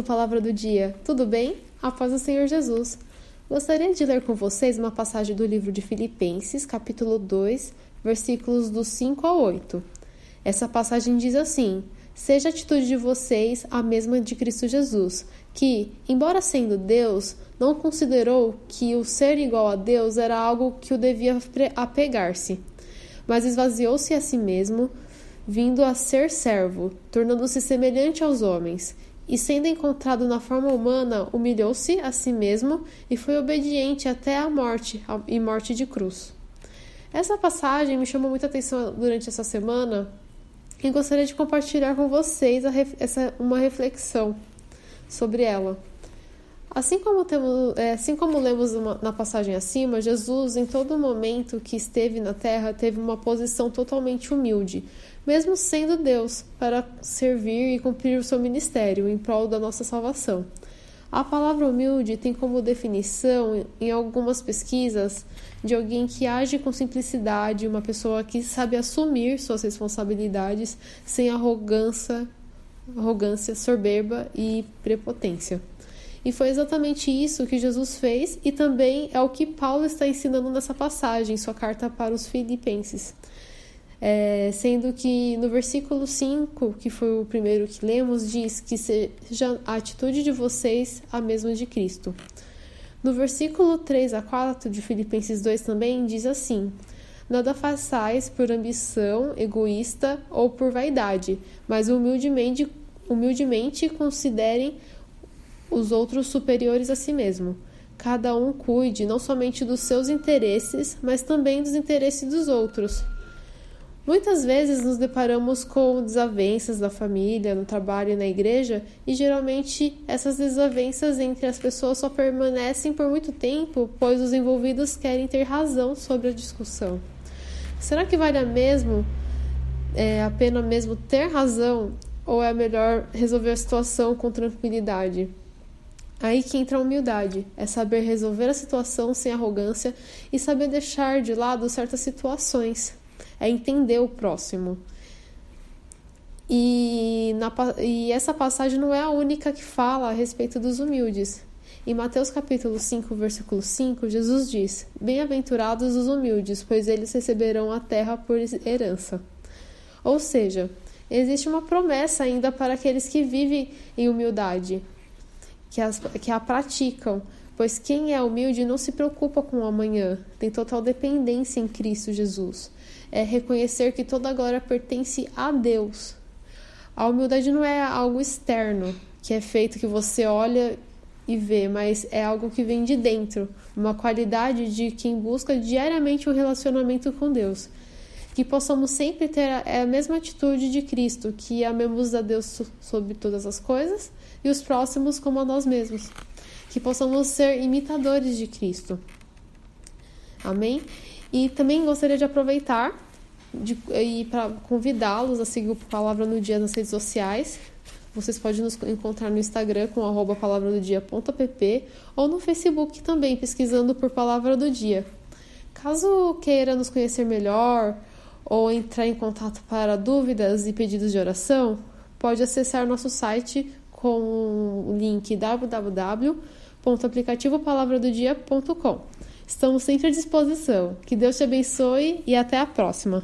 do Palavra do Dia, tudo bem? A paz do Senhor Jesus. Gostaria de ler com vocês uma passagem do livro de Filipenses, capítulo 2, versículos do 5 a 8. Essa passagem diz assim: Seja a atitude de vocês a mesma de Cristo Jesus, que, embora sendo Deus, não considerou que o ser igual a Deus era algo que o devia apegar-se, mas esvaziou-se a si mesmo vindo a ser servo, tornando-se semelhante aos homens, e sendo encontrado na forma humana, humilhou-se a si mesmo e foi obediente até a morte e morte de cruz. Essa passagem me chamou muita atenção durante essa semana e gostaria de compartilhar com vocês essa, uma reflexão sobre ela. Assim como, temos, é, assim como lemos uma, na passagem acima, Jesus, em todo momento que esteve na terra, teve uma posição totalmente humilde, mesmo sendo Deus, para servir e cumprir o seu ministério em prol da nossa salvação. A palavra humilde tem como definição, em algumas pesquisas, de alguém que age com simplicidade, uma pessoa que sabe assumir suas responsabilidades sem arrogância, arrogância, soberba e prepotência. E foi exatamente isso que Jesus fez e também é o que Paulo está ensinando nessa passagem, sua carta para os Filipenses. É, sendo que no versículo 5, que foi o primeiro que lemos, diz que seja a atitude de vocês a mesma de Cristo. No versículo 3 a 4 de Filipenses 2 também diz assim: Nada façais por ambição egoísta ou por vaidade, mas humildemente, humildemente considerem os outros superiores a si mesmo. Cada um cuide não somente dos seus interesses, mas também dos interesses dos outros. Muitas vezes nos deparamos com desavenças da família, no trabalho e na igreja, e geralmente essas desavenças entre as pessoas só permanecem por muito tempo, pois os envolvidos querem ter razão sobre a discussão. Será que vale a mesmo é, a pena mesmo ter razão ou é melhor resolver a situação com tranquilidade? Aí que entra a humildade, é saber resolver a situação sem arrogância e saber deixar de lado certas situações é entender o próximo. E, na, e essa passagem não é a única que fala a respeito dos humildes. Em Mateus capítulo 5, versículo 5, Jesus diz: Bem-aventurados os humildes, pois eles receberão a terra por herança. Ou seja, existe uma promessa ainda para aqueles que vivem em humildade, que, as, que a praticam, pois quem é humilde não se preocupa com o amanhã, tem total dependência em Cristo Jesus é reconhecer que toda glória pertence a Deus. A humildade não é algo externo, que é feito que você olha e vê, mas é algo que vem de dentro, uma qualidade de quem busca diariamente um relacionamento com Deus. Que possamos sempre ter a, mesma atitude de Cristo, que amemos a Deus sobre todas as coisas e os próximos como a nós mesmos. Que possamos ser imitadores de Cristo. Amém? E também gostaria de aproveitar de, e para convidá-los a seguir o Palavra no Dia nas redes sociais. Vocês podem nos encontrar no Instagram com arroba palavradodia.pp ou no Facebook também, pesquisando por Palavra do Dia. Caso queira nos conhecer melhor ou entrar em contato para dúvidas e pedidos de oração, pode acessar nosso site com o link www.aplicativopalavradodia.com. Estamos sempre à disposição. Que Deus te abençoe e até a próxima.